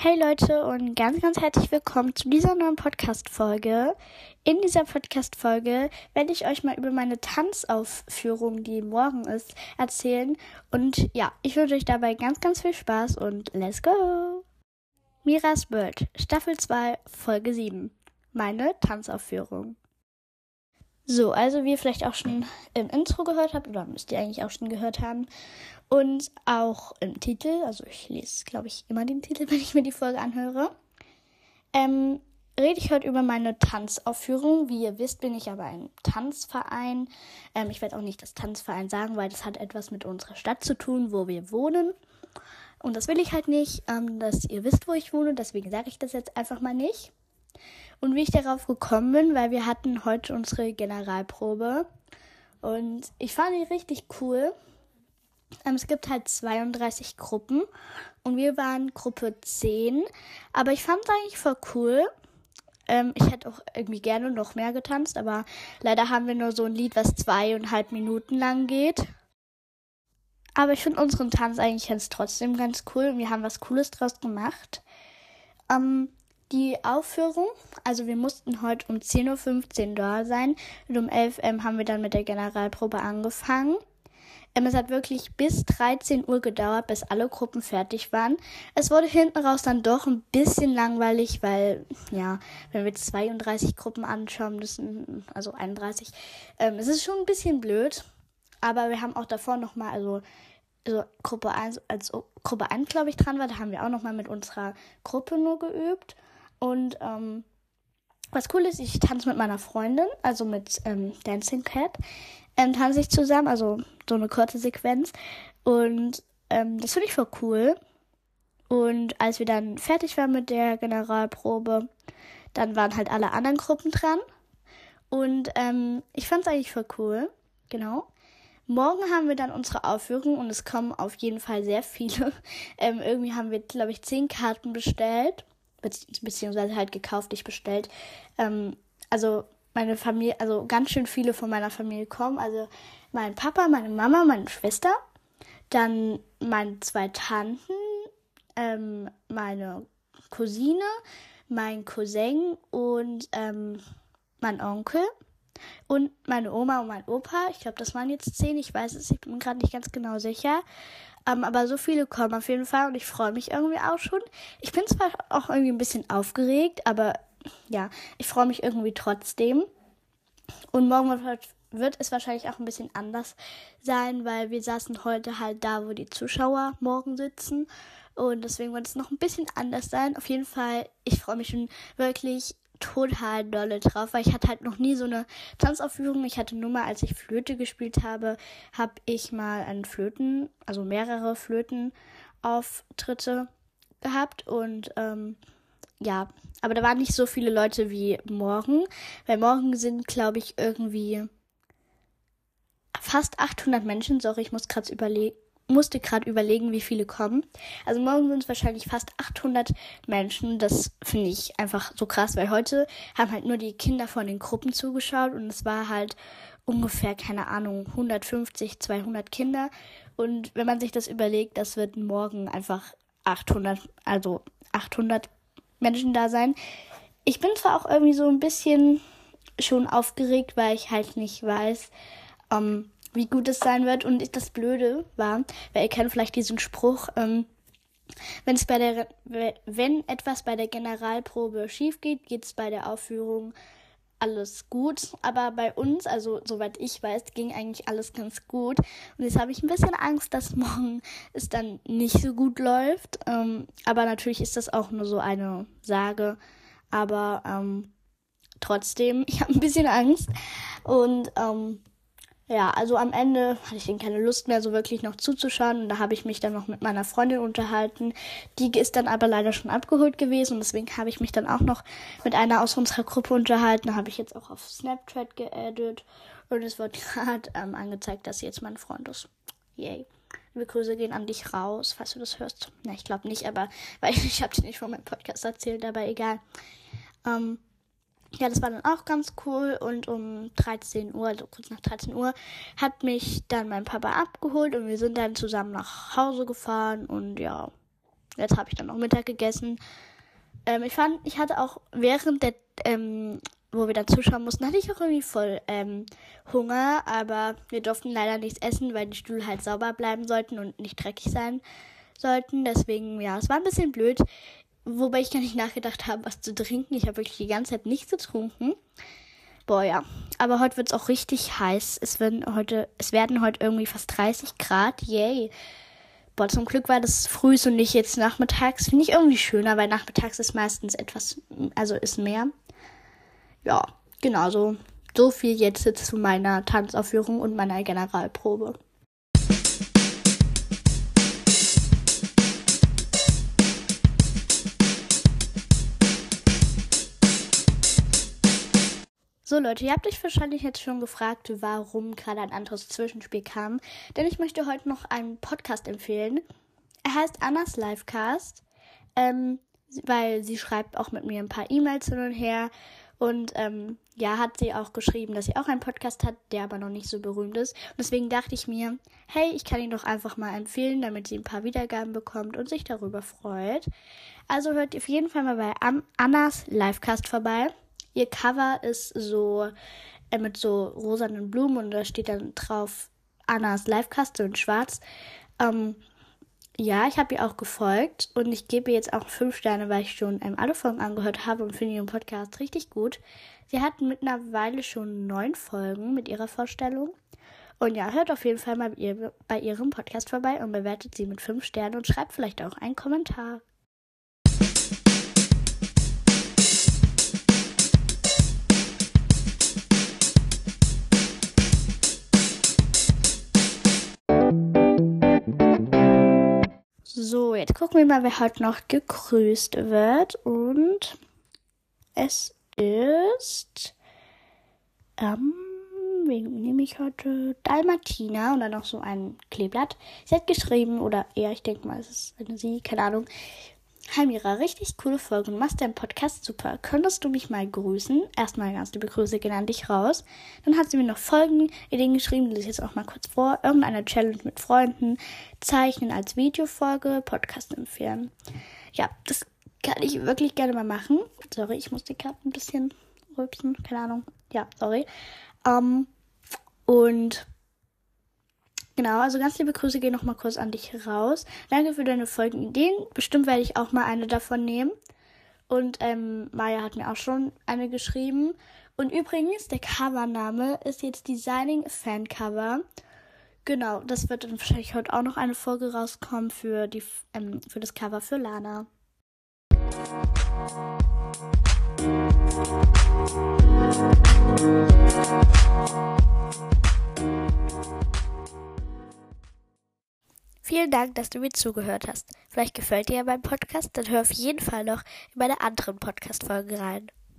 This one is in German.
Hey Leute und ganz, ganz herzlich willkommen zu dieser neuen Podcast-Folge. In dieser Podcast-Folge werde ich euch mal über meine Tanzaufführung, die morgen ist, erzählen. Und ja, ich wünsche euch dabei ganz, ganz viel Spaß und let's go! Miras World, Staffel 2, Folge 7. Meine Tanzaufführung. So, also wie ihr vielleicht auch schon im Intro gehört habt, oder müsst ihr eigentlich auch schon gehört haben, und auch im Titel, also ich lese, glaube ich, immer den Titel, wenn ich mir die Folge anhöre, ähm, rede ich heute über meine Tanzaufführung. Wie ihr wisst, bin ich aber ein Tanzverein. Ähm, ich werde auch nicht das Tanzverein sagen, weil das hat etwas mit unserer Stadt zu tun, wo wir wohnen. Und das will ich halt nicht, ähm, dass ihr wisst, wo ich wohne. Deswegen sage ich das jetzt einfach mal nicht. Und wie ich darauf gekommen bin, weil wir hatten heute unsere Generalprobe. Und ich fand die richtig cool. Ähm, es gibt halt 32 Gruppen und wir waren Gruppe 10. Aber ich fand es eigentlich voll cool. Ähm, ich hätte auch irgendwie gerne noch mehr getanzt, aber leider haben wir nur so ein Lied, was zweieinhalb Minuten lang geht. Aber ich finde unseren Tanz eigentlich jetzt trotzdem ganz cool und wir haben was Cooles draus gemacht. Ähm, die Aufführung, also wir mussten heute um 10.15 Uhr da sein und um 11 Uhr haben wir dann mit der Generalprobe angefangen. Ähm, es hat wirklich bis 13 Uhr gedauert, bis alle Gruppen fertig waren. Es wurde hinten raus dann doch ein bisschen langweilig, weil, ja, wenn wir 32 Gruppen anschauen müssen, also 31, ähm, es ist schon ein bisschen blöd. Aber wir haben auch davor nochmal, also, also Gruppe 1, als Gruppe 1, glaube ich, dran war, da haben wir auch nochmal mit unserer Gruppe nur geübt. Und ähm, was cool ist, ich tanze mit meiner Freundin, also mit ähm, Dancing Cat, ähm, tanze ich zusammen, also so eine kurze Sequenz. Und ähm, das finde ich voll cool. Und als wir dann fertig waren mit der Generalprobe, dann waren halt alle anderen Gruppen dran. Und ähm, ich fand es eigentlich voll cool. Genau. Morgen haben wir dann unsere Aufführung und es kommen auf jeden Fall sehr viele. Ähm, irgendwie haben wir, glaube ich, zehn Karten bestellt beziehungsweise halt gekauft, nicht bestellt. Ähm, also meine Familie, also ganz schön viele von meiner Familie kommen. Also mein Papa, meine Mama, meine Schwester, dann meine zwei Tanten, ähm, meine Cousine, mein Cousin und ähm, mein Onkel und meine Oma und mein Opa. Ich glaube, das waren jetzt zehn. Ich weiß es, ich bin gerade nicht ganz genau sicher. Ähm, aber so viele kommen auf jeden Fall und ich freue mich irgendwie auch schon. Ich bin zwar auch irgendwie ein bisschen aufgeregt, aber ja, ich freue mich irgendwie trotzdem. Und morgen wird, wird es wahrscheinlich auch ein bisschen anders sein, weil wir saßen heute halt da, wo die Zuschauer morgen sitzen. Und deswegen wird es noch ein bisschen anders sein. Auf jeden Fall, ich freue mich schon wirklich total dolle drauf, weil ich hatte halt noch nie so eine Tanzaufführung. Ich hatte nur mal, als ich Flöte gespielt habe, habe ich mal einen Flöten, also mehrere Flötenauftritte gehabt und ähm, ja, aber da waren nicht so viele Leute wie morgen, weil morgen sind, glaube ich, irgendwie fast 800 Menschen. Sorry, ich muss gerade überlegen musste gerade überlegen, wie viele kommen. Also morgen sind es wahrscheinlich fast 800 Menschen. Das finde ich einfach so krass, weil heute haben halt nur die Kinder von den Gruppen zugeschaut und es war halt ungefähr, keine Ahnung, 150, 200 Kinder. Und wenn man sich das überlegt, das wird morgen einfach 800, also 800 Menschen da sein. Ich bin zwar auch irgendwie so ein bisschen schon aufgeregt, weil ich halt nicht weiß, ähm, wie gut es sein wird. Und das Blöde war, weil ihr kennt vielleicht diesen Spruch, ähm, wenn es bei der, wenn etwas bei der Generalprobe schief geht, geht es bei der Aufführung alles gut. Aber bei uns, also soweit ich weiß, ging eigentlich alles ganz gut. Und jetzt habe ich ein bisschen Angst, dass morgen es dann nicht so gut läuft. Ähm, aber natürlich ist das auch nur so eine Sage. Aber ähm, trotzdem, ich habe ein bisschen Angst. Und ähm, ja, also am Ende hatte ich dann keine Lust mehr, so wirklich noch zuzuschauen. Und da habe ich mich dann noch mit meiner Freundin unterhalten. Die ist dann aber leider schon abgeholt gewesen. Und deswegen habe ich mich dann auch noch mit einer aus unserer Gruppe unterhalten. Habe ich jetzt auch auf Snapchat geaddet. Und es wird gerade ähm, angezeigt, dass sie jetzt mein Freund ist. Yay. Liebe Grüße gehen an dich raus, falls du das hörst. Na, ich glaube nicht, aber weil ich, ich habe dir nicht von meinem Podcast erzählt, aber egal. Ähm, ja, das war dann auch ganz cool und um 13 Uhr, also kurz nach 13 Uhr, hat mich dann mein Papa abgeholt und wir sind dann zusammen nach Hause gefahren und ja, Jetzt habe ich dann noch Mittag gegessen. Ähm, ich fand, ich hatte auch während der, ähm, wo wir dann zuschauen mussten, hatte ich auch irgendwie voll ähm, Hunger, aber wir durften leider nichts essen, weil die Stühle halt sauber bleiben sollten und nicht dreckig sein sollten. Deswegen, ja, es war ein bisschen blöd. Wobei ich gar nicht nachgedacht habe, was zu trinken. Ich habe wirklich die ganze Zeit nichts getrunken. Boah, ja. Aber heute wird es auch richtig heiß. Es werden heute, es werden heute irgendwie fast 30 Grad. Yay. Boah, zum Glück war das früh und nicht jetzt nachmittags. Finde ich irgendwie schöner, weil nachmittags ist meistens etwas, also ist mehr. Ja, genau so. So viel jetzt zu meiner Tanzaufführung und meiner Generalprobe. So Leute, ihr habt euch wahrscheinlich jetzt schon gefragt, warum gerade ein anderes Zwischenspiel kam. Denn ich möchte heute noch einen Podcast empfehlen. Er heißt Annas Livecast, ähm, weil sie schreibt auch mit mir ein paar E-Mails hin und her. Und ähm, ja, hat sie auch geschrieben, dass sie auch einen Podcast hat, der aber noch nicht so berühmt ist. Und deswegen dachte ich mir, hey, ich kann ihn doch einfach mal empfehlen, damit sie ein paar Wiedergaben bekommt und sich darüber freut. Also hört auf jeden Fall mal bei Annas Livecast vorbei. Ihr Cover ist so äh, mit so rosanen Blumen und da steht dann drauf Annas Livekaste in schwarz. Ähm, ja, ich habe ihr auch gefolgt und ich gebe ihr jetzt auch fünf Sterne, weil ich schon ähm, alle Folgen angehört habe und finde ihren Podcast richtig gut. Sie hat mittlerweile schon neun Folgen mit ihrer Vorstellung. Und ja, hört auf jeden Fall mal bei ihrem Podcast vorbei und bewertet sie mit fünf Sternen und schreibt vielleicht auch einen Kommentar. Gucken wir mal, wer heute noch gegrüßt wird. Und es ist. Ähm, wen nehme ich heute? Dalmatina und dann noch so ein Kleeblatt. Sie hat geschrieben, oder eher, ich denke mal, es ist eine Sie, keine Ahnung. Hi Mira, richtig coole Folge. Du machst deinen Podcast super. Könntest du mich mal grüßen? Erstmal ganz liebe Grüße gehen an dich raus. Dann hat sie mir noch Folgenideen geschrieben, die lese ich jetzt auch mal kurz vor. Irgendeine Challenge mit Freunden, Zeichnen als Videofolge, Podcast empfehlen. Ja, das kann ich wirklich gerne mal machen. Sorry, ich muss die Karte ein bisschen rülpsen. Keine Ahnung. Ja, sorry. Ähm, und Genau, also ganz liebe Grüße gehen nochmal kurz an dich raus. Danke für deine Folgenideen. Bestimmt werde ich auch mal eine davon nehmen. Und ähm, Maya hat mir auch schon eine geschrieben. Und übrigens, der Covername ist jetzt Designing Fan Cover. Genau, das wird dann wahrscheinlich heute auch noch eine Folge rauskommen für, die, ähm, für das Cover für Lana. Vielen Dank, dass du mir zugehört hast. Vielleicht gefällt dir ja mein Podcast, dann hör auf jeden Fall noch in meine anderen Podcast-Folgen rein.